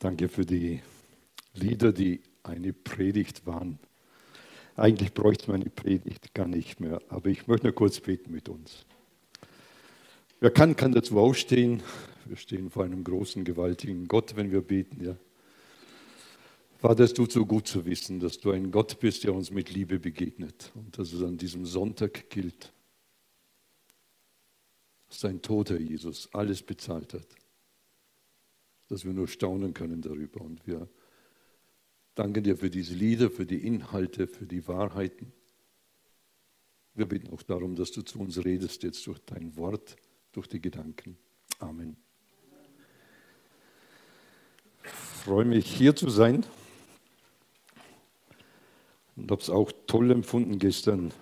Danke für die Lieder, die eine Predigt waren. Eigentlich bräuchte man eine Predigt gar nicht mehr, aber ich möchte nur kurz beten mit uns. Wer kann, kann dazu aufstehen. Wir stehen vor einem großen, gewaltigen Gott, wenn wir beten. Ja. Vater, es tut so gut zu wissen, dass du ein Gott bist, der uns mit Liebe begegnet und dass es an diesem Sonntag gilt, dass dein toter Jesus alles bezahlt hat dass wir nur staunen können darüber. Und wir danken dir für diese Lieder, für die Inhalte, für die Wahrheiten. Wir bitten auch darum, dass du zu uns redest jetzt durch dein Wort, durch die Gedanken. Amen. Ich freue mich, hier zu sein und habe es auch toll empfunden, gestern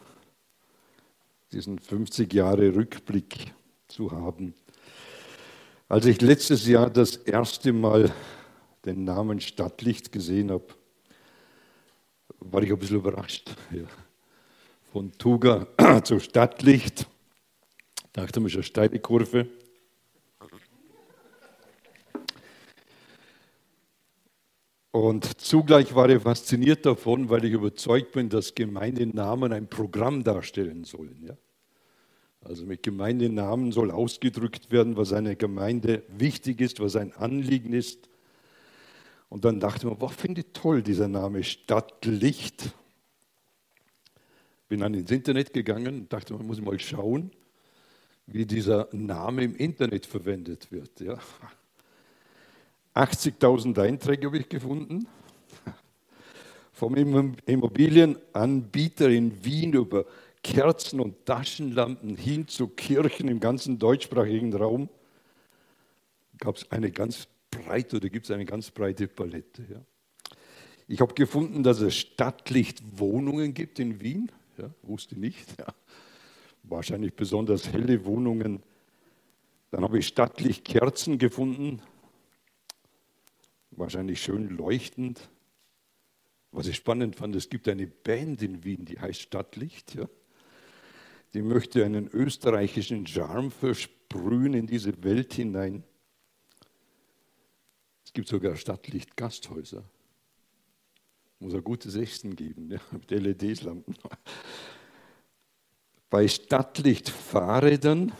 diesen 50 Jahre Rückblick zu haben. Als ich letztes Jahr das erste Mal den Namen Stadtlicht gesehen habe, war ich ein bisschen überrascht. Ja. Von Tuga zu Stadtlicht. Dachte mir schon steile Kurve. Und zugleich war ich fasziniert davon, weil ich überzeugt bin, dass Gemeindenamen ein Programm darstellen sollen. Ja? Also mit Gemeindenamen soll ausgedrückt werden, was einer Gemeinde wichtig ist, was ein Anliegen ist. Und dann dachte man, was finde ich toll, dieser Name Stadtlicht. Bin dann ins Internet gegangen und dachte, man muss mal schauen, wie dieser Name im Internet verwendet wird. Ja. 80.000 Einträge habe ich gefunden. Vom Immobilienanbieter in Wien über Kerzen und Taschenlampen hin zu Kirchen im ganzen deutschsprachigen Raum, gab es eine ganz breite oder gibt es eine ganz breite Palette. Ja. Ich habe gefunden, dass es Stadtlichtwohnungen gibt in Wien. Ja, wusste nicht. Ja. Wahrscheinlich besonders helle Wohnungen. Dann habe ich Stadtlichtkerzen gefunden. Wahrscheinlich schön leuchtend. Was ich spannend fand, es gibt eine Band in Wien, die heißt Stadtlicht. Ja die möchte einen österreichischen Charme versprühen in diese Welt hinein. Es gibt sogar Stadtlicht-Gasthäuser. Muss ein gutes Essen geben, ja, mit LED-Lampen. Bei Stadtlicht-Fahrrädern,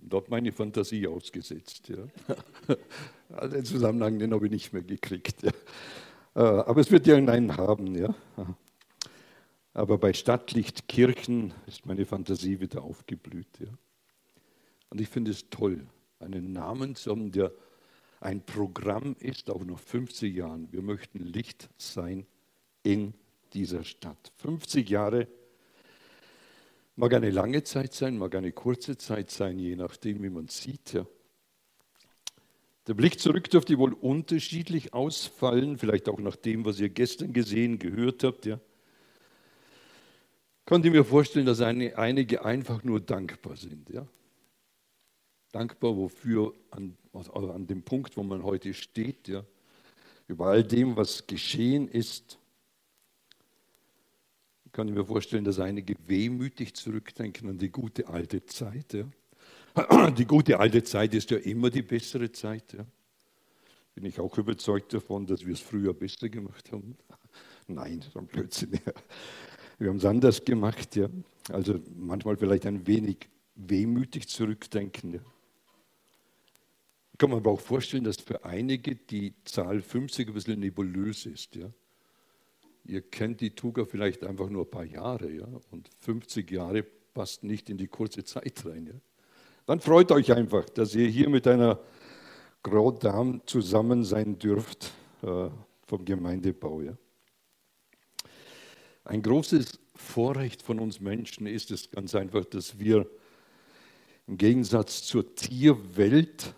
dort meine Fantasie ausgesetzt. Ja. Also den Zusammenhang, den habe ich nicht mehr gekriegt. Ja. Äh, aber es wird ja einen haben. Ja. Aber bei Stadtlichtkirchen ist meine Fantasie wieder aufgeblüht. Ja. Und ich finde es toll, einen Namen zu haben, der ein Programm ist, auch nach 50 Jahren. Wir möchten Licht sein in dieser Stadt. 50 Jahre mag eine lange Zeit sein, mag eine kurze Zeit sein, je nachdem, wie man sieht. Ja. Der Blick zurück dürfte wohl unterschiedlich ausfallen, vielleicht auch nach dem, was ihr gestern gesehen, gehört habt. Ja könnte mir vorstellen, dass einige einfach nur dankbar sind. Ja? Dankbar wofür, an, also an dem Punkt, wo man heute steht, ja? über all dem, was geschehen ist. Ich kann mir vorstellen, dass einige wehmütig zurückdenken an die gute alte Zeit. Ja? Die gute alte Zeit ist ja immer die bessere Zeit. Ja? Bin ich auch überzeugt davon, dass wir es früher besser gemacht haben? Nein, ist ein Blödsinn. Wir haben es anders gemacht, ja. Also manchmal vielleicht ein wenig wehmütig zurückdenken. Ja. Kann mir aber auch vorstellen, dass für einige die Zahl 50 ein bisschen nebulös ist. Ja. Ihr kennt die Tuga vielleicht einfach nur ein paar Jahre, ja, und 50 Jahre passt nicht in die kurze Zeit rein. Ja. Dann freut euch einfach, dass ihr hier mit einer Grand Dame zusammen sein dürft äh, vom Gemeindebau. Ja. Ein großes Vorrecht von uns Menschen ist es ganz einfach, dass wir im Gegensatz zur Tierwelt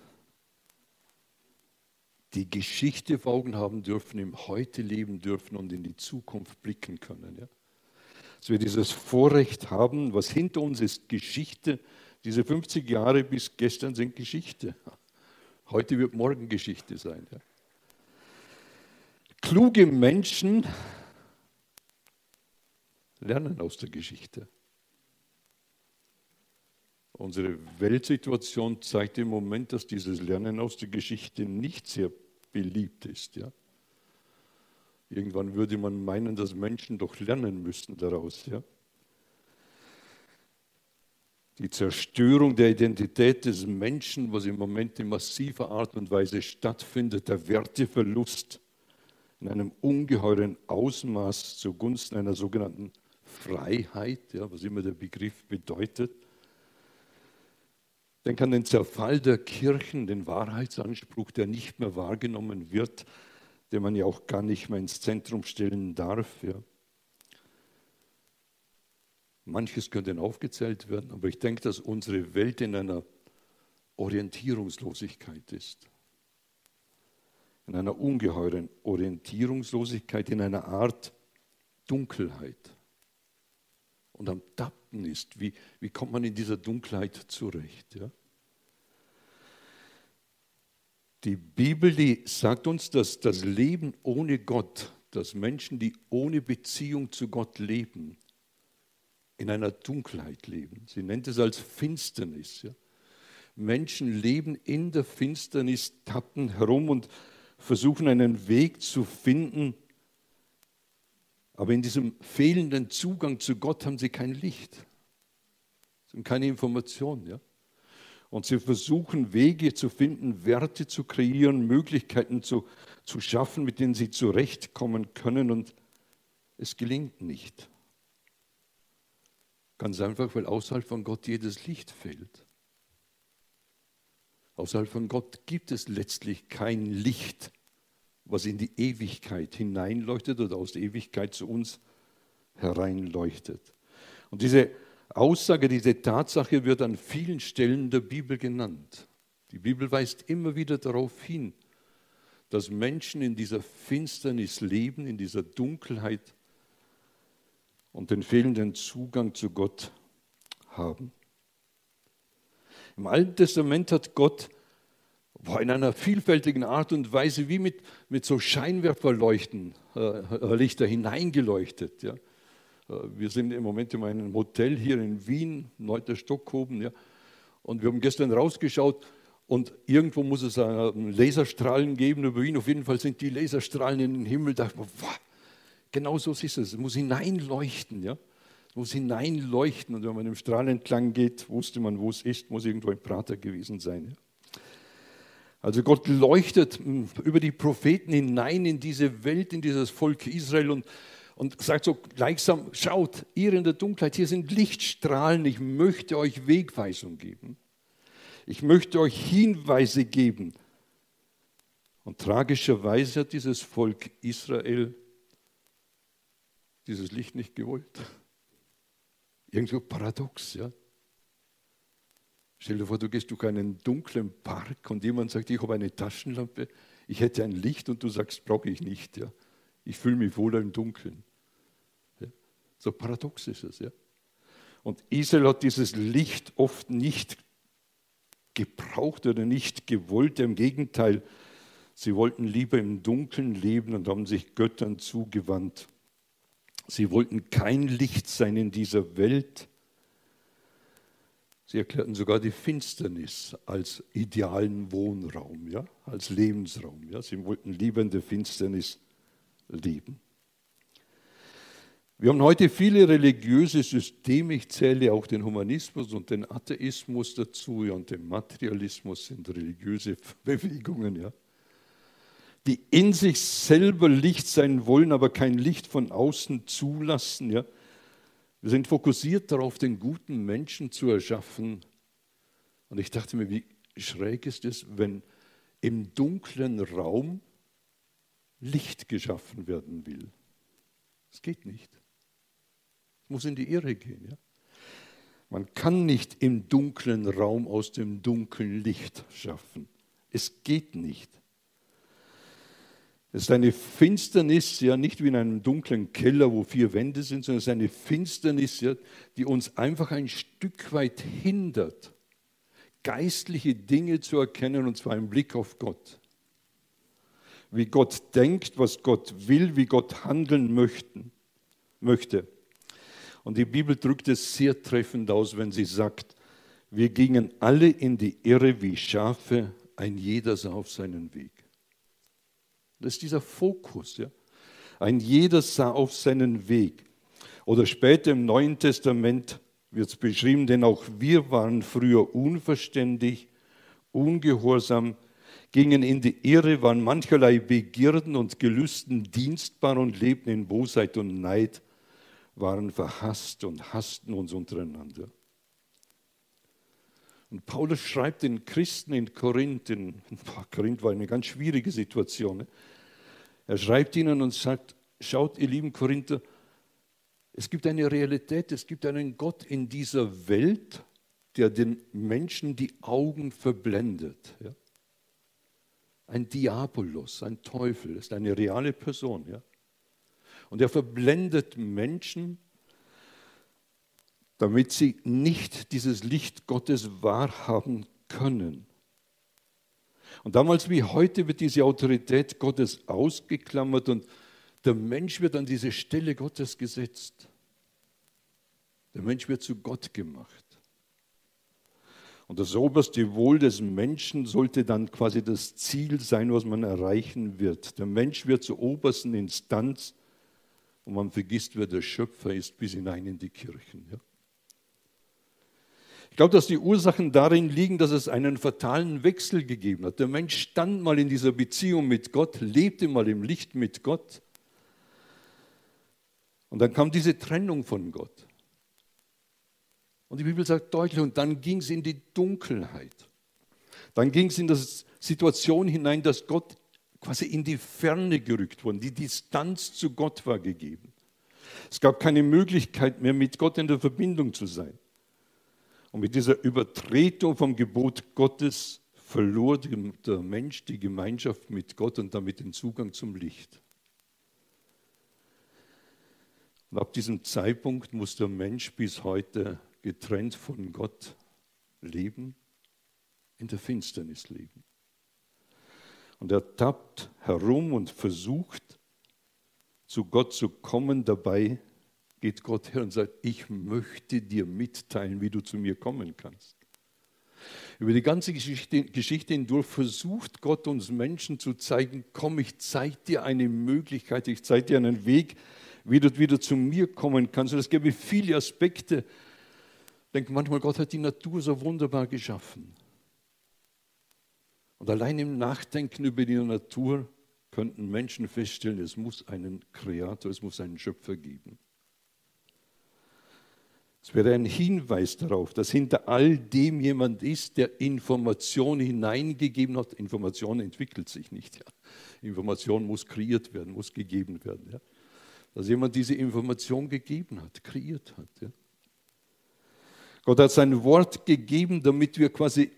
die Geschichte vor Augen haben dürfen, im Heute leben dürfen und in die Zukunft blicken können. Ja? Dass wir dieses Vorrecht haben, was hinter uns ist Geschichte. Diese 50 Jahre bis gestern sind Geschichte. Heute wird morgen Geschichte sein. Ja? Kluge Menschen lernen aus der Geschichte. Unsere Weltsituation zeigt im Moment, dass dieses Lernen aus der Geschichte nicht sehr beliebt ist. Ja? Irgendwann würde man meinen, dass Menschen doch lernen müssten daraus. Ja? Die Zerstörung der Identität des Menschen, was im Moment in massiver Art und Weise stattfindet, der Werteverlust in einem ungeheuren Ausmaß zugunsten einer sogenannten Freiheit, ja, was immer der Begriff bedeutet. Denk an den Zerfall der Kirchen, den Wahrheitsanspruch, der nicht mehr wahrgenommen wird, den man ja auch gar nicht mehr ins Zentrum stellen darf. Ja. Manches könnte aufgezählt werden, aber ich denke, dass unsere Welt in einer Orientierungslosigkeit ist. In einer ungeheuren Orientierungslosigkeit, in einer Art Dunkelheit. Und am Tappen ist, wie, wie kommt man in dieser Dunkelheit zurecht? Ja? Die Bibel, die sagt uns, dass das Leben ohne Gott, dass Menschen, die ohne Beziehung zu Gott leben, in einer Dunkelheit leben. Sie nennt es als Finsternis. Ja. Menschen leben in der Finsternis, tappen herum und versuchen einen Weg zu finden, aber in diesem fehlenden Zugang zu Gott haben sie kein Licht, sie haben keine Information. Ja. Und sie versuchen Wege zu finden, Werte zu kreieren, Möglichkeiten zu, zu schaffen, mit denen sie zurechtkommen können. Und es gelingt nicht. Ganz einfach, weil außerhalb von Gott jedes Licht fehlt. Außerhalb von Gott gibt es letztlich kein Licht, was in die Ewigkeit hineinleuchtet oder aus der Ewigkeit zu uns hereinleuchtet. Und diese Aussage, diese Tatsache wird an vielen Stellen der Bibel genannt. Die Bibel weist immer wieder darauf hin, dass Menschen in dieser Finsternis leben, in dieser Dunkelheit und den fehlenden Zugang zu Gott haben. Im Alten Testament hat Gott in einer vielfältigen Art und Weise wie mit, mit so Scheinwerferleuchten, äh, Lichter hineingeleuchtet. Ja. Äh, wir sind im Moment in einem Hotel hier in Wien, 9. Stock ja, und wir haben gestern rausgeschaut und irgendwo muss es Laserstrahlen geben über Wien. Auf jeden Fall sind die Laserstrahlen in den Himmel. Da dachte man, wow, Genau so ist es. Es muss hineinleuchten. Ja? Es muss hineinleuchten. Und wenn man im Strahl entlang geht, wusste man, wo es ist, muss irgendwo ein Prater gewesen sein. Ja? Also Gott leuchtet hm, über die Propheten hinein in diese Welt, in dieses Volk Israel und, und sagt so gleichsam, schaut, ihr in der Dunkelheit, hier sind Lichtstrahlen, ich möchte euch Wegweisung geben. Ich möchte euch Hinweise geben. Und tragischerweise hat dieses Volk Israel dieses Licht nicht gewollt. Irgendwo paradox, ja. Stell dir vor, du gehst durch einen dunklen Park und jemand sagt, ich habe eine Taschenlampe, ich hätte ein Licht und du sagst, brauche ich nicht. Ja. Ich fühle mich wohler im Dunkeln. Ja. So paradox ist es. Ja. Und Israel hat dieses Licht oft nicht gebraucht oder nicht gewollt. Im Gegenteil, sie wollten lieber im Dunkeln leben und haben sich Göttern zugewandt. Sie wollten kein Licht sein in dieser Welt. Sie erklärten sogar die Finsternis als idealen Wohnraum, ja, als Lebensraum. Ja. Sie wollten lieber in der Finsternis leben. Wir haben heute viele religiöse Systeme. Ich zähle auch den Humanismus und den Atheismus dazu ja, und den Materialismus sind religiöse Bewegungen. Ja die in sich selber Licht sein wollen, aber kein Licht von außen zulassen. Ja? Wir sind fokussiert darauf, den guten Menschen zu erschaffen. Und ich dachte mir, wie schräg ist es, wenn im dunklen Raum Licht geschaffen werden will. Es geht nicht. Es muss in die Irre gehen. Ja? Man kann nicht im dunklen Raum aus dem dunklen Licht schaffen. Es geht nicht. Es ist eine Finsternis, ja nicht wie in einem dunklen Keller, wo vier Wände sind, sondern es ist eine Finsternis, ja, die uns einfach ein Stück weit hindert, geistliche Dinge zu erkennen, und zwar im Blick auf Gott. Wie Gott denkt, was Gott will, wie Gott handeln möchten, möchte. Und die Bibel drückt es sehr treffend aus, wenn sie sagt, wir gingen alle in die Irre wie Schafe, ein jeder sah auf seinen Weg. Das ist dieser Fokus. Ja? Ein jeder sah auf seinen Weg. Oder später im Neuen Testament wird es beschrieben, denn auch wir waren früher unverständig, ungehorsam, gingen in die Irre, waren mancherlei Begierden und Gelüsten dienstbar und lebten in Bosheit und Neid, waren verhasst und hassten uns untereinander. Und Paulus schreibt den Christen in Korinth, in, Korinth war eine ganz schwierige Situation. Ne? Er schreibt ihnen und sagt, schaut ihr lieben Korinther, es gibt eine Realität, es gibt einen Gott in dieser Welt, der den Menschen die Augen verblendet. Ja? Ein Diabolos, ein Teufel, ist eine reale Person. Ja? Und er verblendet Menschen, damit sie nicht dieses Licht Gottes wahrhaben können. Und damals wie heute wird diese Autorität Gottes ausgeklammert und der Mensch wird an diese Stelle Gottes gesetzt. Der Mensch wird zu Gott gemacht. Und das oberste Wohl des Menschen sollte dann quasi das Ziel sein, was man erreichen wird. Der Mensch wird zur obersten Instanz und man vergisst, wer der Schöpfer ist, bis hinein in die Kirchen. Ja? Ich glaube, dass die Ursachen darin liegen, dass es einen fatalen Wechsel gegeben hat. Der Mensch stand mal in dieser Beziehung mit Gott, lebte mal im Licht mit Gott. Und dann kam diese Trennung von Gott. Und die Bibel sagt deutlich, und dann ging es in die Dunkelheit. Dann ging es in die Situation hinein, dass Gott quasi in die Ferne gerückt wurde. Die Distanz zu Gott war gegeben. Es gab keine Möglichkeit mehr, mit Gott in der Verbindung zu sein. Und mit dieser Übertretung vom Gebot Gottes verlor der Mensch die Gemeinschaft mit Gott und damit den Zugang zum Licht. Und ab diesem Zeitpunkt muss der Mensch bis heute getrennt von Gott leben, in der Finsternis leben. Und er tappt herum und versucht, zu Gott zu kommen. Dabei geht Gott her und sagt, ich möchte dir mitteilen, wie du zu mir kommen kannst. Über die ganze Geschichte, Geschichte hindurch versucht Gott uns Menschen zu zeigen, komm, ich zeige dir eine Möglichkeit, ich zeige dir einen Weg, wie du wieder zu mir kommen kannst. Und es gäbe viele Aspekte. Ich denke manchmal, Gott hat die Natur so wunderbar geschaffen. Und allein im Nachdenken über die Natur könnten Menschen feststellen, es muss einen Kreator, es muss einen Schöpfer geben. Es wäre ein Hinweis darauf, dass hinter all dem jemand ist, der Information hineingegeben hat. Information entwickelt sich nicht. Ja. Information muss kreiert werden, muss gegeben werden. Ja. Dass jemand diese Information gegeben hat, kreiert hat. Ja. Gott hat sein Wort gegeben, damit wir quasi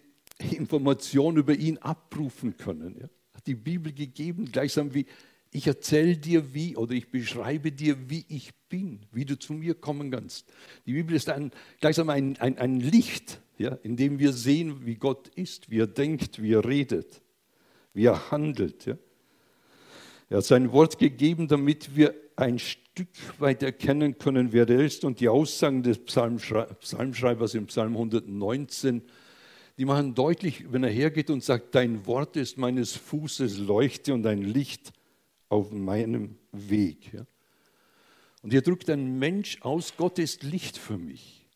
Information über ihn abrufen können. Ja. Hat die Bibel gegeben, gleichsam wie ich erzähle dir wie oder ich beschreibe dir, wie ich bin, wie du zu mir kommen kannst. Die Bibel ist ein, gleichsam ein, ein, ein Licht, ja, in dem wir sehen, wie Gott ist, wie er denkt, wie er redet, wie er handelt. Ja. Er hat sein Wort gegeben, damit wir ein Stück weit erkennen können, wer er ist. Und die Aussagen des Psalmschreibers im Psalm 119, die machen deutlich, wenn er hergeht und sagt, dein Wort ist meines Fußes Leuchte und ein Licht auf meinem Weg. Ja. Und hier drückt ein Mensch aus, Gott ist Licht für mich.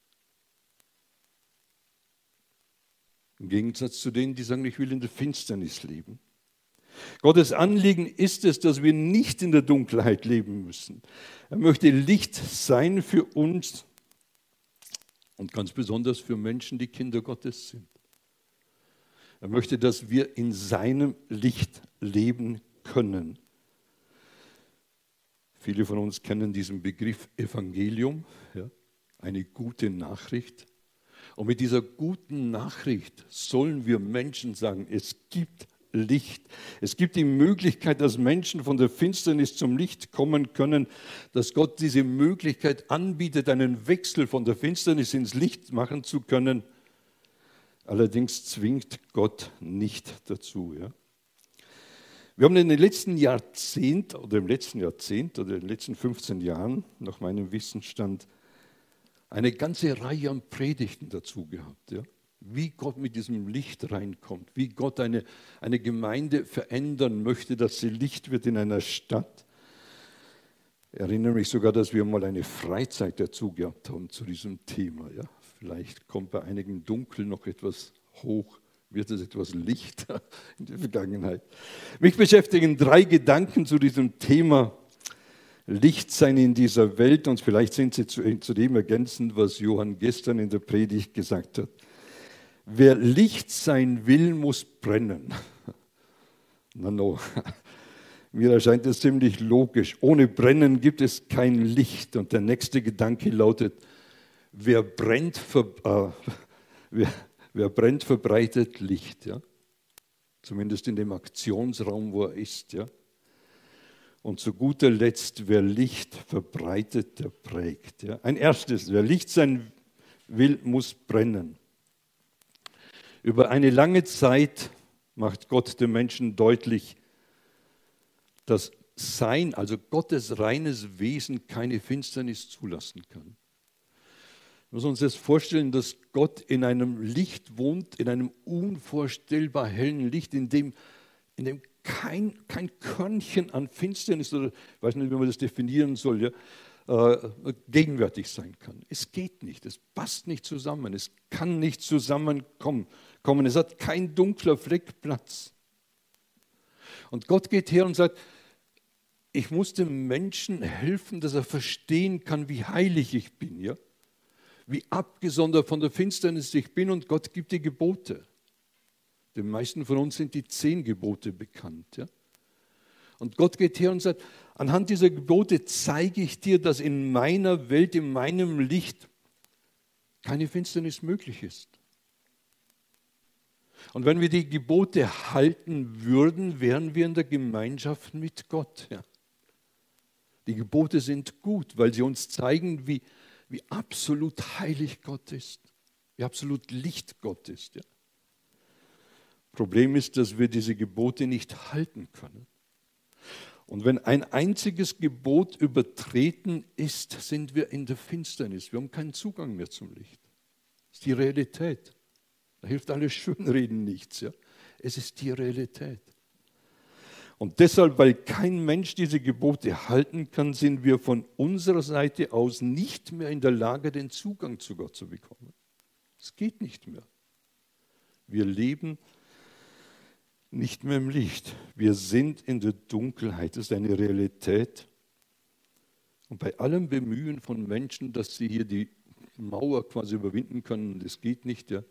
Im Gegensatz zu denen, die sagen, ich will in der Finsternis leben. Gottes Anliegen ist es, dass wir nicht in der Dunkelheit leben müssen. Er möchte Licht sein für uns und ganz besonders für Menschen, die Kinder Gottes sind. Er möchte, dass wir in seinem Licht leben können. Viele von uns kennen diesen Begriff Evangelium, ja, eine gute Nachricht. Und mit dieser guten Nachricht sollen wir Menschen sagen, es gibt Licht. Es gibt die Möglichkeit, dass Menschen von der Finsternis zum Licht kommen können, dass Gott diese Möglichkeit anbietet, einen Wechsel von der Finsternis ins Licht machen zu können. Allerdings zwingt Gott nicht dazu. Ja. Wir haben in den letzten Jahrzehnt oder im letzten Jahrzehnt oder in den letzten 15 Jahren, nach meinem Wissensstand, eine ganze Reihe an Predigten dazu gehabt. Ja? wie Gott mit diesem Licht reinkommt, wie Gott eine, eine Gemeinde verändern möchte, dass sie Licht wird in einer Stadt. Ich erinnere mich sogar, dass wir mal eine Freizeit dazu gehabt haben zu diesem Thema. Ja. Vielleicht kommt bei einigen Dunkel noch etwas hoch, wird es etwas lichter in der Vergangenheit. Mich beschäftigen drei Gedanken zu diesem Thema Licht sein in dieser Welt und vielleicht sind sie zu, zu dem ergänzend, was Johann gestern in der Predigt gesagt hat. Wer Licht sein will, muss brennen. Na no. Mir erscheint es ziemlich logisch. Ohne Brennen gibt es kein Licht. Und der nächste Gedanke lautet, wer brennt, ver, äh, wer, wer brennt verbreitet Licht. Ja? Zumindest in dem Aktionsraum, wo er ist. Ja? Und zu guter Letzt, wer Licht verbreitet, der prägt. Ja? Ein erstes, wer Licht sein will, muss brennen. Über eine lange Zeit macht Gott dem Menschen deutlich, dass sein, also Gottes reines Wesen, keine Finsternis zulassen kann. Wir müssen uns jetzt vorstellen, dass Gott in einem Licht wohnt, in einem unvorstellbar hellen Licht, in dem, in dem kein, kein Körnchen an Finsternis, oder ich weiß nicht, wie man das definieren soll, ja, äh, gegenwärtig sein kann. Es geht nicht, es passt nicht zusammen, es kann nicht zusammenkommen. Es hat kein dunkler Fleck Platz. Und Gott geht her und sagt, ich muss dem Menschen helfen, dass er verstehen kann, wie heilig ich bin, ja? Wie abgesondert von der Finsternis ich bin und Gott gibt die Gebote. Den meisten von uns sind die zehn Gebote bekannt. Ja? Und Gott geht her und sagt, anhand dieser Gebote zeige ich dir, dass in meiner Welt, in meinem Licht keine Finsternis möglich ist. Und wenn wir die Gebote halten würden, wären wir in der Gemeinschaft mit Gott. Ja. Die Gebote sind gut, weil sie uns zeigen, wie, wie absolut heilig Gott ist, wie absolut Licht Gott ist. Ja. Problem ist, dass wir diese Gebote nicht halten können. Und wenn ein einziges Gebot übertreten ist, sind wir in der Finsternis. Wir haben keinen Zugang mehr zum Licht. Das ist die Realität. Da hilft alles Schönreden nichts. Ja? Es ist die Realität. Und deshalb, weil kein Mensch diese Gebote halten kann, sind wir von unserer Seite aus nicht mehr in der Lage, den Zugang zu Gott zu bekommen. Es geht nicht mehr. Wir leben nicht mehr im Licht. Wir sind in der Dunkelheit. Das ist eine Realität. Und bei allem Bemühen von Menschen, dass sie hier die Mauer quasi überwinden können, das geht nicht, ja,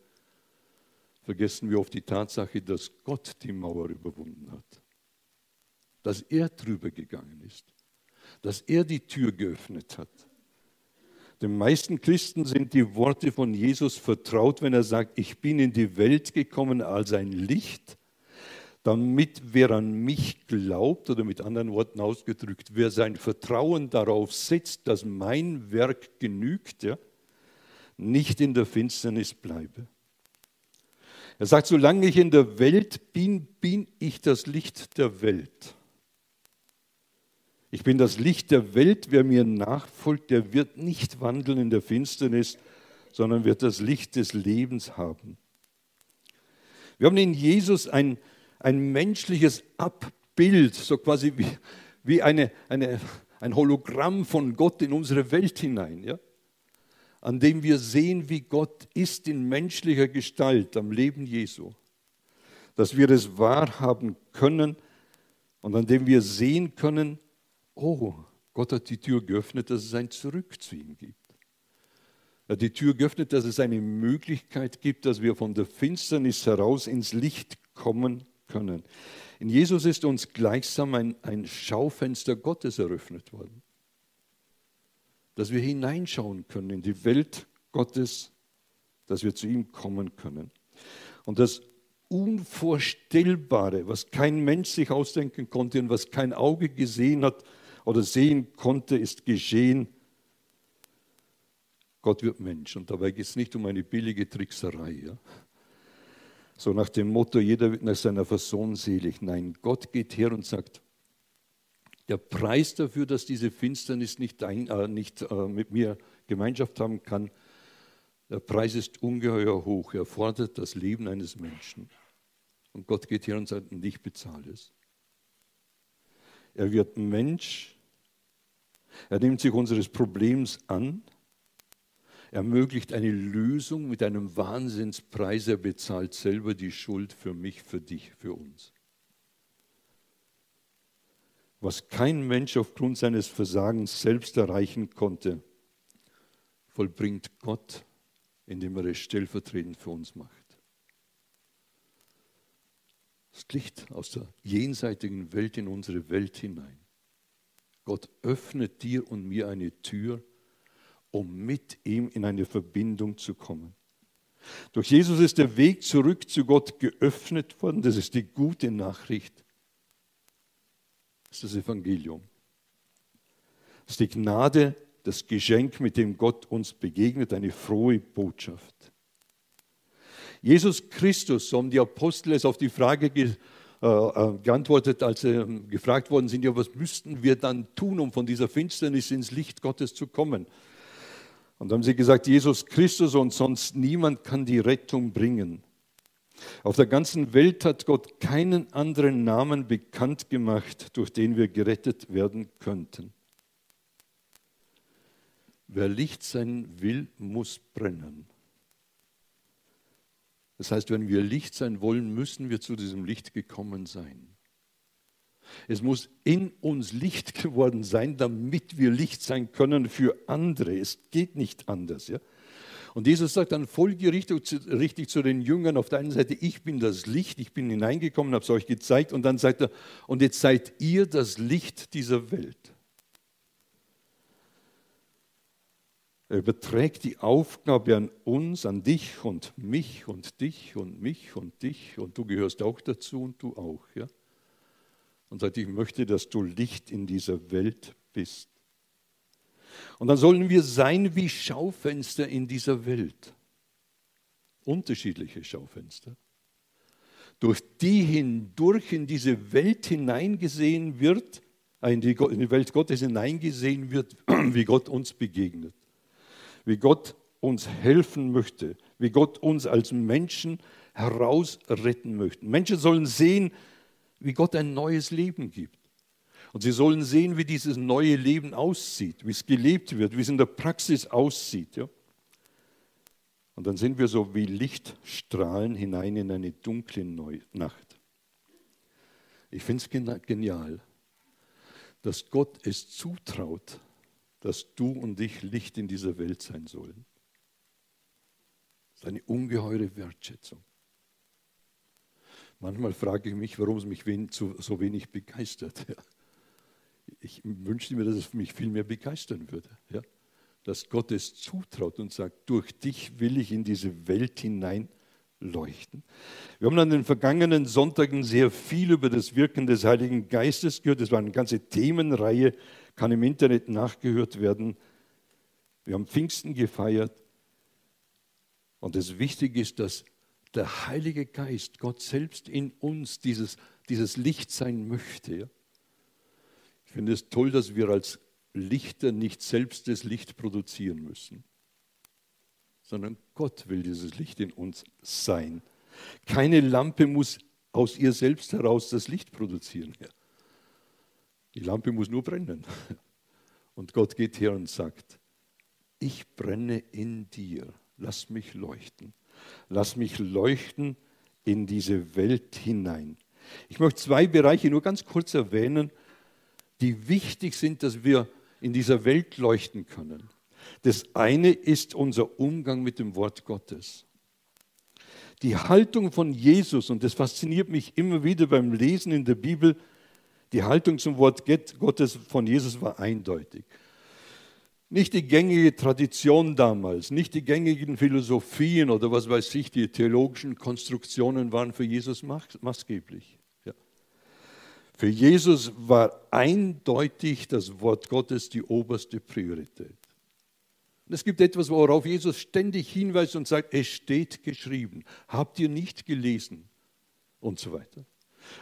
vergessen wir oft die Tatsache, dass Gott die Mauer überwunden hat dass er drüber gegangen ist, dass er die Tür geöffnet hat. Den meisten Christen sind die Worte von Jesus vertraut, wenn er sagt, ich bin in die Welt gekommen als ein Licht, damit wer an mich glaubt, oder mit anderen Worten ausgedrückt, wer sein Vertrauen darauf setzt, dass mein Werk genügt, ja, nicht in der Finsternis bleibe. Er sagt, solange ich in der Welt bin, bin ich das Licht der Welt. Ich bin das Licht der Welt. Wer mir nachfolgt, der wird nicht wandeln in der Finsternis, sondern wird das Licht des Lebens haben. Wir haben in Jesus ein, ein menschliches Abbild, so quasi wie, wie eine, eine, ein Hologramm von Gott in unsere Welt hinein, ja? an dem wir sehen, wie Gott ist in menschlicher Gestalt am Leben Jesu. Dass wir es wahrhaben können und an dem wir sehen können, oh, Gott hat die Tür geöffnet, dass es ein Zurück zu ihm gibt. Er hat die Tür geöffnet, dass es eine Möglichkeit gibt, dass wir von der Finsternis heraus ins Licht kommen können. In Jesus ist uns gleichsam ein, ein Schaufenster Gottes eröffnet worden, dass wir hineinschauen können in die Welt Gottes, dass wir zu ihm kommen können. Und das Unvorstellbare, was kein Mensch sich ausdenken konnte und was kein Auge gesehen hat, oder sehen konnte, ist geschehen. Gott wird Mensch. Und dabei geht es nicht um eine billige Trickserei. Ja? So nach dem Motto, jeder wird nach seiner Person selig. Nein, Gott geht her und sagt, der Preis dafür, dass diese Finsternis nicht, ein, äh, nicht äh, mit mir Gemeinschaft haben kann, Der Preis ist ungeheuer hoch. Er fordert das Leben eines Menschen. Und Gott geht hier und sagt, und ich bezahle es. Er wird Mensch. Er nimmt sich unseres Problems an. Er ermöglicht eine Lösung mit einem Wahnsinnspreis. Er bezahlt selber die Schuld für mich, für dich, für uns. Was kein Mensch aufgrund seines Versagens selbst erreichen konnte, vollbringt Gott, indem er es stellvertretend für uns macht. Das Licht aus der jenseitigen Welt in unsere Welt hinein. Gott öffnet dir und mir eine Tür, um mit ihm in eine Verbindung zu kommen. Durch Jesus ist der Weg zurück zu Gott geöffnet worden. Das ist die gute Nachricht. Das ist das Evangelium. Das ist die Gnade, das Geschenk, mit dem Gott uns begegnet, eine frohe Botschaft. Jesus Christus, so haben die Apostel es auf die Frage ge, äh, äh, geantwortet, als sie ähm, gefragt worden sind, ja, was müssten wir dann tun, um von dieser Finsternis ins Licht Gottes zu kommen? Und haben sie gesagt, Jesus Christus und sonst niemand kann die Rettung bringen. Auf der ganzen Welt hat Gott keinen anderen Namen bekannt gemacht, durch den wir gerettet werden könnten. Wer Licht sein will, muss brennen. Das heißt, wenn wir Licht sein wollen, müssen wir zu diesem Licht gekommen sein. Es muss in uns Licht geworden sein, damit wir Licht sein können für andere. Es geht nicht anders. Ja? Und Jesus sagt dann folgerichtig richtig zu den Jüngern auf der einen Seite, ich bin das Licht, ich bin hineingekommen, habe es euch gezeigt. Und dann sagt er, und jetzt seid ihr das Licht dieser Welt. Er überträgt die Aufgabe an uns, an dich und mich und dich und mich und dich und du gehörst auch dazu und du auch. Ja? Und sagt, ich möchte, dass du Licht in dieser Welt bist. Und dann sollen wir sein wie Schaufenster in dieser Welt. Unterschiedliche Schaufenster. Durch die hindurch in diese Welt hineingesehen wird, in die, Welt Gottes hineingesehen wird, wie Gott uns begegnet wie Gott uns helfen möchte, wie Gott uns als Menschen herausretten möchte. Menschen sollen sehen, wie Gott ein neues Leben gibt. Und sie sollen sehen, wie dieses neue Leben aussieht, wie es gelebt wird, wie es in der Praxis aussieht. Ja? Und dann sind wir so wie Lichtstrahlen hinein in eine dunkle Nacht. Ich finde es genial, dass Gott es zutraut, dass du und ich Licht in dieser Welt sein sollen. Das ist eine ungeheure Wertschätzung. Manchmal frage ich mich, warum es mich so wenig begeistert. Ich wünschte mir, dass es mich viel mehr begeistern würde. Dass Gott es zutraut und sagt, durch dich will ich in diese Welt hinein leuchten. Wir haben an den vergangenen Sonntagen sehr viel über das Wirken des Heiligen Geistes gehört. Das war eine ganze Themenreihe, kann im Internet nachgehört werden. Wir haben Pfingsten gefeiert. Und das Wichtige ist, dass der Heilige Geist, Gott selbst in uns dieses, dieses Licht sein möchte. Ich finde es toll, dass wir als Lichter nicht selbst das Licht produzieren müssen sondern Gott will dieses Licht in uns sein. Keine Lampe muss aus ihr selbst heraus das Licht produzieren. Die Lampe muss nur brennen. Und Gott geht her und sagt, ich brenne in dir, lass mich leuchten. Lass mich leuchten in diese Welt hinein. Ich möchte zwei Bereiche nur ganz kurz erwähnen, die wichtig sind, dass wir in dieser Welt leuchten können. Das eine ist unser Umgang mit dem Wort Gottes. Die Haltung von Jesus, und das fasziniert mich immer wieder beim Lesen in der Bibel, die Haltung zum Wort Gottes von Jesus war eindeutig. Nicht die gängige Tradition damals, nicht die gängigen Philosophien oder was weiß ich, die theologischen Konstruktionen waren für Jesus maßgeblich. Ja. Für Jesus war eindeutig das Wort Gottes die oberste Priorität. Es gibt etwas, worauf Jesus ständig hinweist und sagt, es steht geschrieben. Habt ihr nicht gelesen? Und so weiter.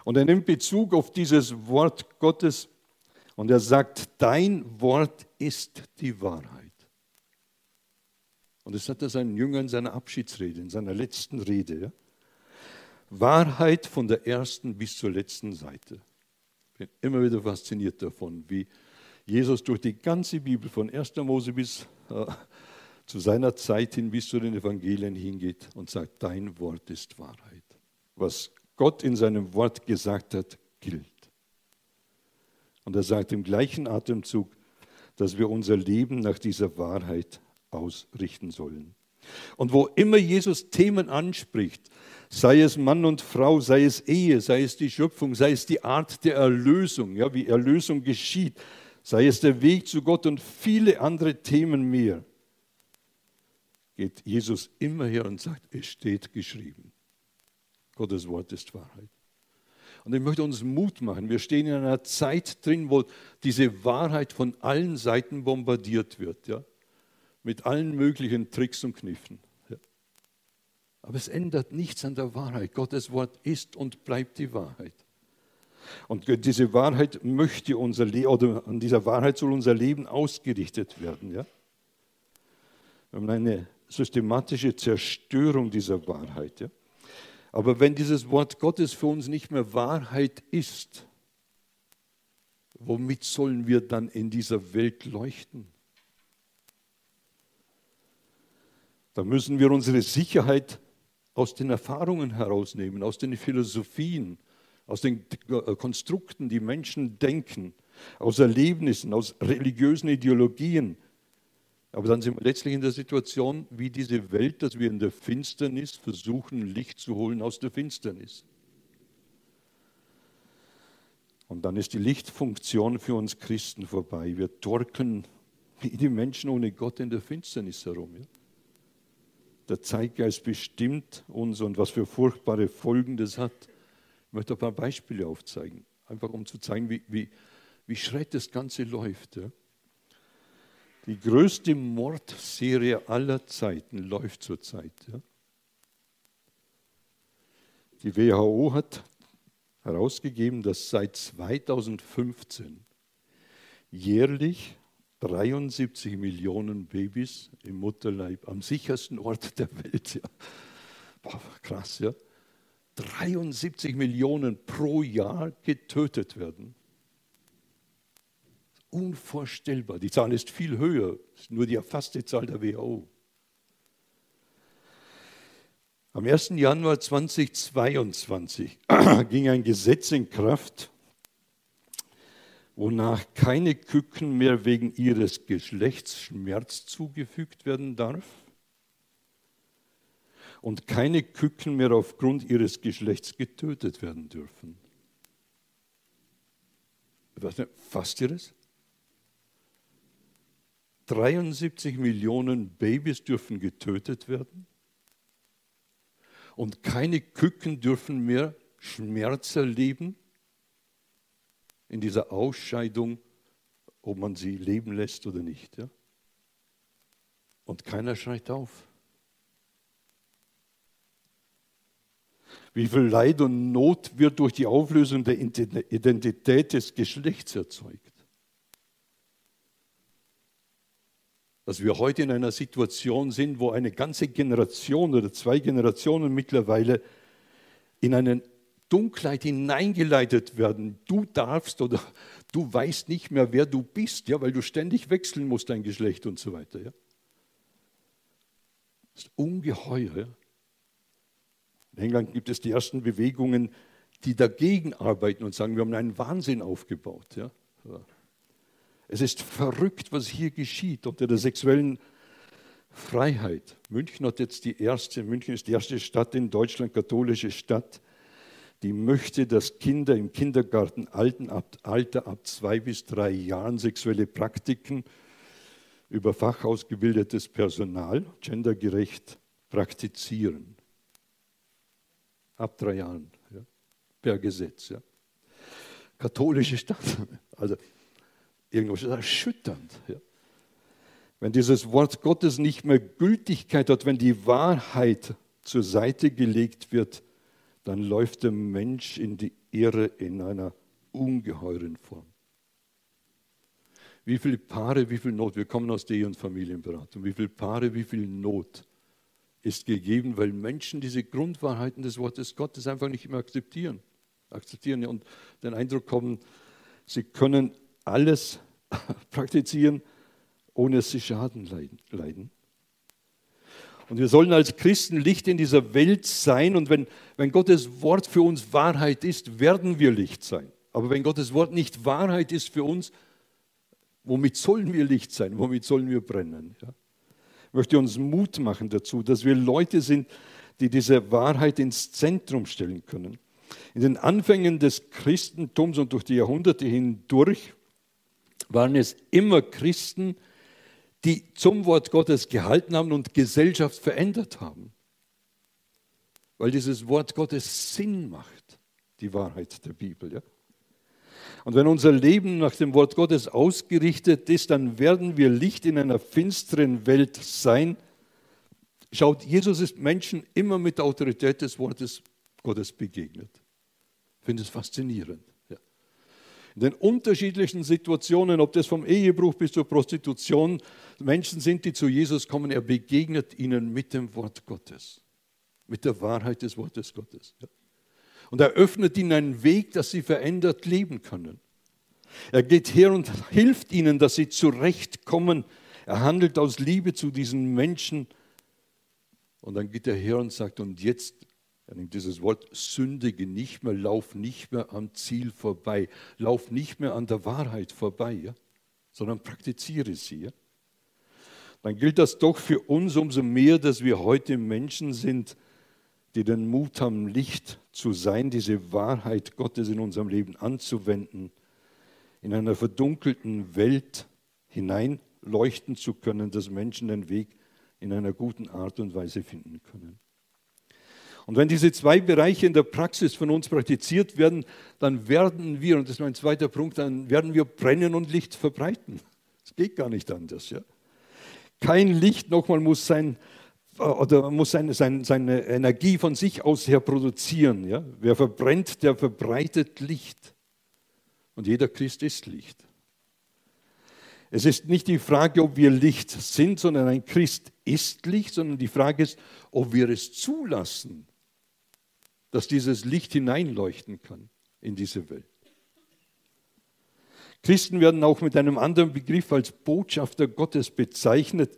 Und er nimmt Bezug auf dieses Wort Gottes und er sagt, dein Wort ist die Wahrheit. Und das hat er seinen Jüngern in seiner Abschiedsrede, in seiner letzten Rede. Ja? Wahrheit von der ersten bis zur letzten Seite. Ich bin immer wieder fasziniert davon, wie Jesus durch die ganze Bibel von 1. Mose bis äh, zu seiner Zeit hin, bis zu den Evangelien hingeht und sagt, dein Wort ist Wahrheit. Was Gott in seinem Wort gesagt hat, gilt. Und er sagt im gleichen Atemzug, dass wir unser Leben nach dieser Wahrheit ausrichten sollen. Und wo immer Jesus Themen anspricht, sei es Mann und Frau, sei es Ehe, sei es die Schöpfung, sei es die Art der Erlösung, ja, wie Erlösung geschieht, sei es der Weg zu Gott und viele andere Themen mehr, geht Jesus immer her und sagt, es steht geschrieben. Gottes Wort ist Wahrheit. Und ich möchte uns Mut machen. Wir stehen in einer Zeit drin, wo diese Wahrheit von allen Seiten bombardiert wird. Ja? mit allen möglichen Tricks und Kniffen. Aber es ändert nichts an der Wahrheit. Gottes Wort ist und bleibt die Wahrheit. Und diese Wahrheit möchte unser Leben, oder an dieser Wahrheit soll unser Leben ausgerichtet werden. Ja? Wir haben eine systematische Zerstörung dieser Wahrheit. Ja? Aber wenn dieses Wort Gottes für uns nicht mehr Wahrheit ist, womit sollen wir dann in dieser Welt leuchten? Da müssen wir unsere Sicherheit aus den Erfahrungen herausnehmen, aus den Philosophien, aus den äh, Konstrukten, die Menschen denken, aus Erlebnissen, aus religiösen Ideologien. Aber dann sind wir letztlich in der Situation, wie diese Welt, dass wir in der Finsternis versuchen, Licht zu holen aus der Finsternis. Und dann ist die Lichtfunktion für uns Christen vorbei. Wir torkeln wie die Menschen ohne Gott in der Finsternis herum. Ja? Der Zeitgeist bestimmt uns und was für furchtbare Folgen das hat. Ich möchte ein paar Beispiele aufzeigen, einfach um zu zeigen, wie, wie, wie schräg das Ganze läuft. Ja. Die größte Mordserie aller Zeiten läuft zurzeit. Ja. Die WHO hat herausgegeben, dass seit 2015 jährlich 73 Millionen Babys im Mutterleib am sichersten Ort der Welt. Ja. Boah, krass, ja. 73 Millionen pro Jahr getötet werden. Unvorstellbar. Die Zahl ist viel höher, ist nur die erfasste Zahl der WHO. Am 1. Januar 2022 ging ein Gesetz in Kraft, wonach keine Küken mehr wegen ihres Geschlechts Schmerz zugefügt werden darf und keine Küken mehr aufgrund ihres Geschlechts getötet werden dürfen. Fasst ihr das? 73 Millionen Babys dürfen getötet werden und keine Küken dürfen mehr Schmerz erleben in dieser Ausscheidung, ob man sie leben lässt oder nicht. Ja? Und keiner schreit auf. Wie viel Leid und Not wird durch die Auflösung der Identität des Geschlechts erzeugt? Dass wir heute in einer Situation sind, wo eine ganze Generation oder zwei Generationen mittlerweile in einen Dunkelheit hineingeleitet werden. Du darfst oder du weißt nicht mehr, wer du bist, ja, weil du ständig wechseln musst, dein Geschlecht und so weiter. Ja. Das ist ungeheuer. Ja. In England gibt es die ersten Bewegungen, die dagegen arbeiten und sagen, wir haben einen Wahnsinn aufgebaut. Ja. Es ist verrückt, was hier geschieht unter der sexuellen Freiheit. München hat jetzt die erste, München ist die erste Stadt in Deutschland, katholische Stadt, die möchte, dass Kinder im Kindergarten Alter ab zwei bis drei Jahren sexuelle Praktiken über fachausgebildetes Personal gendergerecht praktizieren. Ab drei Jahren, ja, per Gesetz. Ja. Katholische Stadt, also irgendwas erschütternd. Ja. Wenn dieses Wort Gottes nicht mehr Gültigkeit hat, wenn die Wahrheit zur Seite gelegt wird, dann läuft der Mensch in die Irre in einer ungeheuren Form. Wie viele Paare, wie viel Not, wir kommen aus der Ehe- und Familienberatung, wie viele Paare, wie viel Not ist gegeben, weil Menschen diese Grundwahrheiten des Wortes Gottes einfach nicht mehr akzeptieren. Akzeptieren und den Eindruck haben, sie können alles praktizieren, ohne dass sie Schaden leiden. Und wir sollen als Christen Licht in dieser Welt sein. Und wenn, wenn Gottes Wort für uns Wahrheit ist, werden wir Licht sein. Aber wenn Gottes Wort nicht Wahrheit ist für uns, Womit sollen wir Licht sein? Womit sollen wir brennen? Ja? Ich möchte uns Mut machen dazu, dass wir Leute sind, die diese Wahrheit ins Zentrum stellen können. In den Anfängen des Christentums und durch die Jahrhunderte hindurch waren es immer Christen, die zum Wort Gottes gehalten haben und Gesellschaft verändert haben. Weil dieses Wort Gottes Sinn macht, die Wahrheit der Bibel. Ja? Und wenn unser Leben nach dem Wort Gottes ausgerichtet ist, dann werden wir Licht in einer finsteren Welt sein. Schaut, Jesus ist Menschen immer mit der Autorität des Wortes Gottes begegnet. Ich finde es faszinierend. In den unterschiedlichen Situationen, ob das vom Ehebruch bis zur Prostitution, Menschen sind, die zu Jesus kommen, er begegnet ihnen mit dem Wort Gottes, mit der Wahrheit des Wortes Gottes. Und er öffnet ihnen einen Weg, dass sie verändert leben können. Er geht her und hilft ihnen, dass sie zurechtkommen. Er handelt aus Liebe zu diesen Menschen. Und dann geht er her und sagt, und jetzt, er nimmt dieses Wort, sündige nicht mehr, lauf nicht mehr am Ziel vorbei, lauf nicht mehr an der Wahrheit vorbei, ja? sondern praktiziere sie. Ja? Dann gilt das doch für uns umso mehr, dass wir heute Menschen sind, die den Mut haben, Licht zu sein, diese Wahrheit Gottes in unserem Leben anzuwenden, in einer verdunkelten Welt hineinleuchten zu können, dass Menschen den Weg in einer guten Art und Weise finden können. Und wenn diese zwei Bereiche in der Praxis von uns praktiziert werden, dann werden wir, und das ist mein zweiter Punkt, dann werden wir brennen und Licht verbreiten. Es geht gar nicht anders. Ja? Kein Licht, nochmal, muss sein oder muss seine, seine, seine Energie von sich aus her produzieren. Ja? Wer verbrennt, der verbreitet Licht. Und jeder Christ ist Licht. Es ist nicht die Frage, ob wir Licht sind, sondern ein Christ ist Licht, sondern die Frage ist, ob wir es zulassen, dass dieses Licht hineinleuchten kann in diese Welt. Christen werden auch mit einem anderen Begriff als Botschafter Gottes bezeichnet,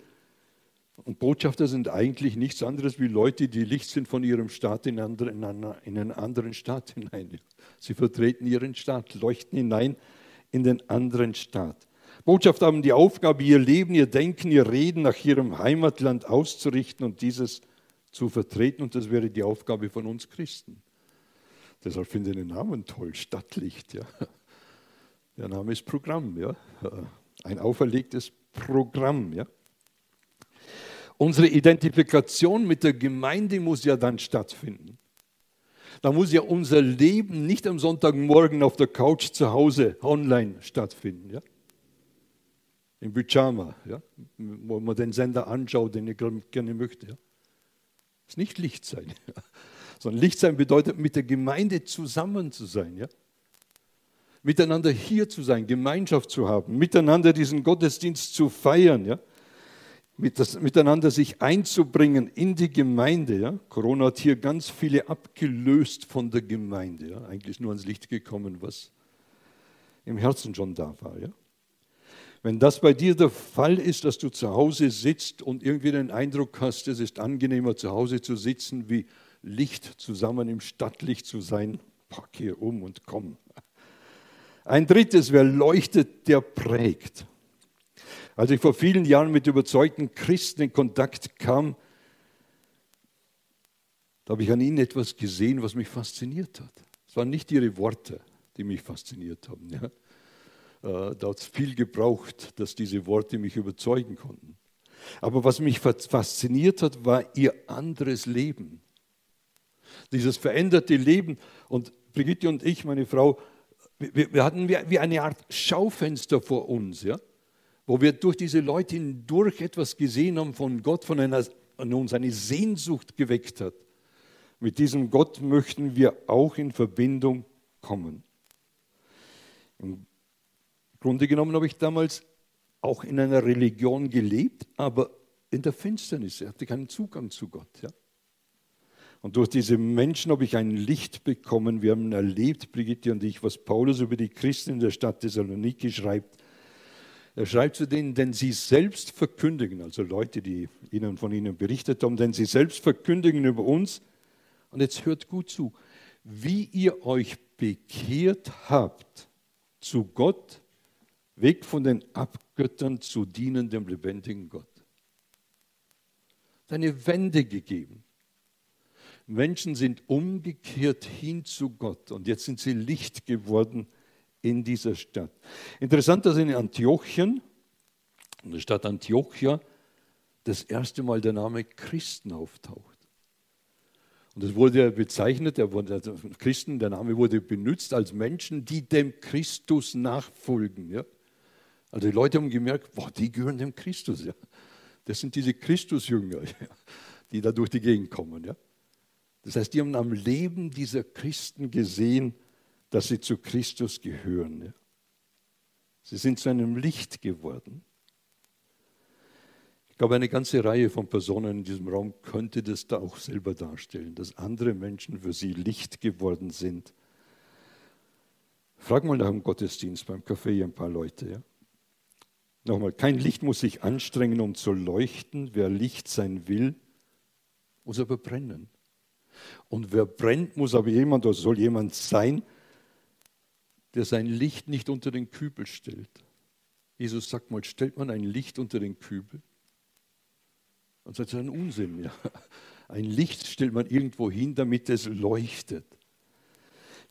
und Botschafter sind eigentlich nichts anderes wie Leute, die Licht sind von ihrem Staat in, einen anderen Staat hinein. Sie vertreten ihren Staat, leuchten hinein in den anderen Staat. Botschafter haben die Aufgabe, ihr Leben, ihr Denken, ihr Reden nach ihrem Heimatland auszurichten und dieses zu vertreten. Und das wäre die Aufgabe von uns Christen. Deshalb finde ich den Namen toll, Stadtlicht. Ja. Der Name ist Programm, ja. ein auferlegtes Programm. Ja. Unsere Identifikation mit der Gemeinde muss ja dann stattfinden. Da muss ja unser Leben nicht am Sonntagmorgen auf der Couch zu Hause online stattfinden. Ja? Im Pyjama, ja? wo man den Sender anschaut, den ich gerne möchte. Ja? Ist nicht Licht sein. Ja? Sondern Licht sein bedeutet, mit der Gemeinde zusammen zu sein. Ja? Miteinander hier zu sein, Gemeinschaft zu haben, miteinander diesen Gottesdienst zu feiern. Ja? miteinander sich einzubringen in die Gemeinde. Ja? Corona hat hier ganz viele abgelöst von der Gemeinde. Ja? Eigentlich nur ans Licht gekommen, was im Herzen schon da war. Ja? Wenn das bei dir der Fall ist, dass du zu Hause sitzt und irgendwie den Eindruck hast, es ist angenehmer zu Hause zu sitzen, wie Licht zusammen im Stadtlicht zu sein, pack hier um und komm. Ein drittes, wer leuchtet, der prägt. Als ich vor vielen Jahren mit überzeugten Christen in Kontakt kam, da habe ich an ihnen etwas gesehen, was mich fasziniert hat. Es waren nicht ihre Worte, die mich fasziniert haben. Ja. Äh, da hat viel gebraucht, dass diese Worte mich überzeugen konnten. Aber was mich fasziniert hat, war ihr anderes Leben. Dieses veränderte Leben. Und Brigitte und ich, meine Frau, wir, hatten wie eine Art Schaufenster vor uns. Ja? wo wir durch diese Leute hindurch etwas gesehen haben von Gott, von einer, an uns eine Sehnsucht geweckt hat. Mit diesem Gott möchten wir auch in Verbindung kommen. Im Grunde genommen habe ich damals auch in einer Religion gelebt, aber in der Finsternis. Er hatte keinen Zugang zu Gott. Ja? Und durch diese Menschen habe ich ein Licht bekommen. Wir haben erlebt, Brigitte und ich, was Paulus über die Christen in der Stadt Thessaloniki schreibt. Er schreibt zu denen, denn sie selbst verkündigen, also Leute, die ihnen von ihnen berichtet haben, denn sie selbst verkündigen über uns. Und jetzt hört gut zu, wie ihr euch bekehrt habt zu Gott, weg von den Abgöttern zu dienen dem lebendigen Gott. Eine Wende gegeben. Menschen sind umgekehrt hin zu Gott und jetzt sind sie Licht geworden in dieser Stadt. Interessant, dass in Antiochien, in der Stadt Antiochia, das erste Mal der Name Christen auftaucht. Und es wurde bezeichnet, der, Christen, der Name wurde benutzt als Menschen, die dem Christus nachfolgen. Ja? Also die Leute haben gemerkt, boah, die gehören dem Christus. Ja? Das sind diese Christusjünger, ja, die da durch die Gegend kommen. Ja? Das heißt, die haben am Leben dieser Christen gesehen, dass sie zu Christus gehören. Sie sind zu einem Licht geworden. Ich glaube, eine ganze Reihe von Personen in diesem Raum könnte das da auch selber darstellen, dass andere Menschen für sie Licht geworden sind. Frag mal nach dem Gottesdienst beim Café ein paar Leute. Ja? Nochmal, kein Licht muss sich anstrengen, um zu leuchten. Wer Licht sein will, muss aber brennen. Und wer brennt, muss aber jemand oder soll jemand sein, der sein Licht nicht unter den Kübel stellt. Jesus sagt mal, stellt man ein Licht unter den Kübel? Und das ist ein Unsinn. Ja. Ein Licht stellt man irgendwo hin, damit es leuchtet.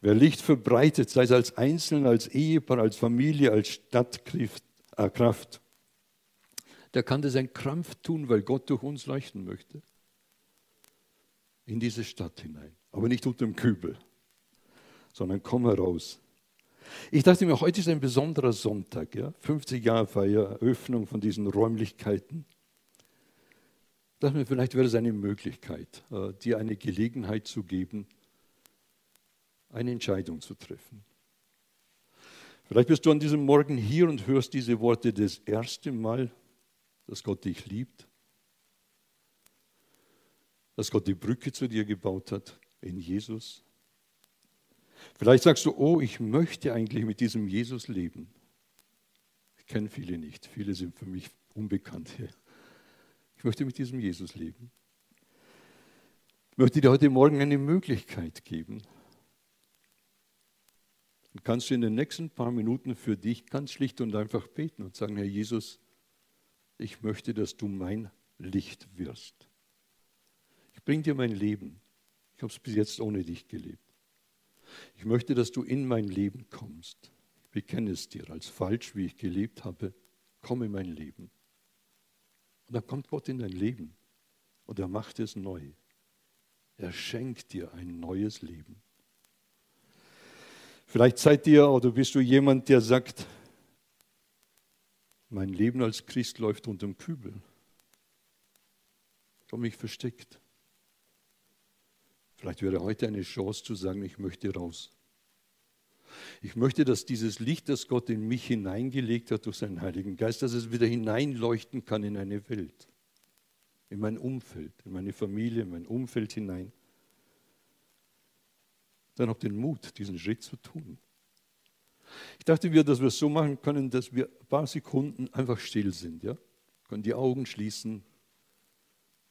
Wer Licht verbreitet, sei es als Einzelner, als Ehepaar, als Familie, als Stadtkraft, äh, der kann das ein Krampf tun, weil Gott durch uns leuchten möchte in diese Stadt hinein. Aber nicht unter dem Kübel, sondern komm heraus. Ich dachte mir, heute ist ein besonderer Sonntag, ja? 50 Jahre Feier, Eröffnung von diesen Räumlichkeiten. Ich dachte mir, vielleicht wäre es eine Möglichkeit, äh, dir eine Gelegenheit zu geben, eine Entscheidung zu treffen. Vielleicht bist du an diesem Morgen hier und hörst diese Worte das erste Mal, dass Gott dich liebt, dass Gott die Brücke zu dir gebaut hat in Jesus. Vielleicht sagst du, oh, ich möchte eigentlich mit diesem Jesus leben. Ich kenne viele nicht, viele sind für mich unbekannt hier. Ich möchte mit diesem Jesus leben. Ich möchte dir heute Morgen eine Möglichkeit geben. Dann kannst du in den nächsten paar Minuten für dich ganz schlicht und einfach beten und sagen, Herr Jesus, ich möchte, dass du mein Licht wirst. Ich bringe dir mein Leben. Ich habe es bis jetzt ohne dich gelebt. Ich möchte, dass du in mein Leben kommst. Ich bekenne es dir als falsch, wie ich gelebt habe. Komm in mein Leben. Und dann kommt Gott in dein Leben und er macht es neu. Er schenkt dir ein neues Leben. Vielleicht seid ihr oder bist du jemand, der sagt, mein Leben als Christ läuft unterm Kübel. Ich habe mich versteckt. Vielleicht wäre heute eine Chance zu sagen, ich möchte raus. Ich möchte, dass dieses Licht, das Gott in mich hineingelegt hat durch seinen Heiligen Geist, dass es wieder hineinleuchten kann in eine Welt, in mein Umfeld, in meine Familie, in mein Umfeld hinein. Dann habt den Mut, diesen Schritt zu tun. Ich dachte mir, dass wir es so machen können, dass wir ein paar Sekunden einfach still sind. Ja? können die Augen schließen.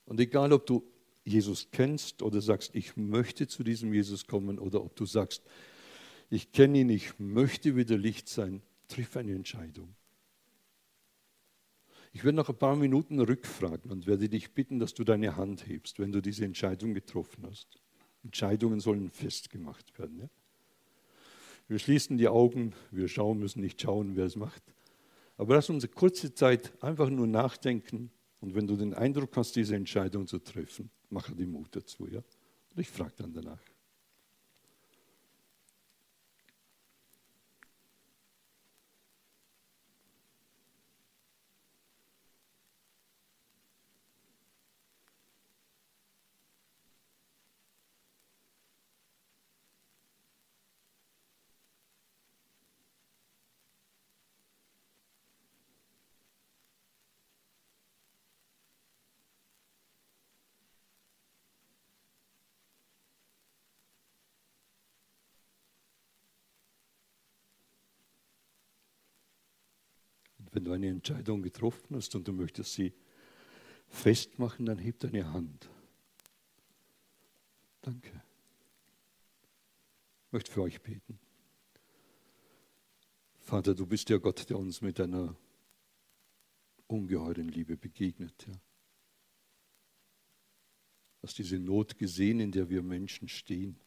Und egal, ob du Jesus kennst oder sagst, ich möchte zu diesem Jesus kommen oder ob du sagst, ich kenne ihn, ich möchte wieder Licht sein, triff eine Entscheidung. Ich werde nach ein paar Minuten rückfragen und werde dich bitten, dass du deine Hand hebst, wenn du diese Entscheidung getroffen hast. Entscheidungen sollen festgemacht werden. Ja? Wir schließen die Augen, wir schauen, müssen nicht schauen, wer es macht. Aber lass uns eine kurze Zeit einfach nur nachdenken und wenn du den Eindruck hast, diese Entscheidung zu treffen, mache die Mut dazu. Ja? Und ich frage dann danach. Wenn du eine Entscheidung getroffen hast und du möchtest sie festmachen, dann heb deine Hand. Danke. Ich möchte für euch beten. Vater, du bist der Gott, der uns mit deiner ungeheuren Liebe begegnet. Ja. Hast diese Not gesehen, in der wir Menschen stehen.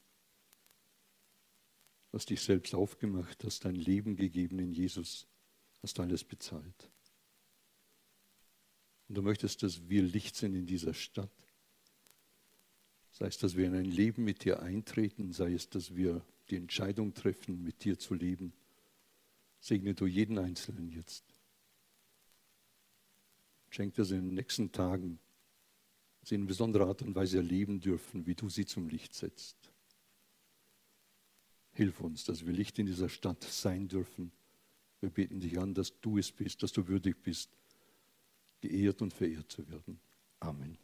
Hast dich selbst aufgemacht, hast dein Leben gegeben in Jesus, hast alles bezahlt. Und du möchtest, dass wir Licht sind in dieser Stadt. Sei es, dass wir in ein Leben mit dir eintreten, sei es, dass wir die Entscheidung treffen, mit dir zu leben. Segne du jeden Einzelnen jetzt. Schenk, dass in den nächsten Tagen sie in besonderer Art und Weise erleben dürfen, wie du sie zum Licht setzt. Hilf uns, dass wir Licht in dieser Stadt sein dürfen. Wir beten dich an, dass du es bist, dass du würdig bist, geehrt und verehrt zu werden. Amen.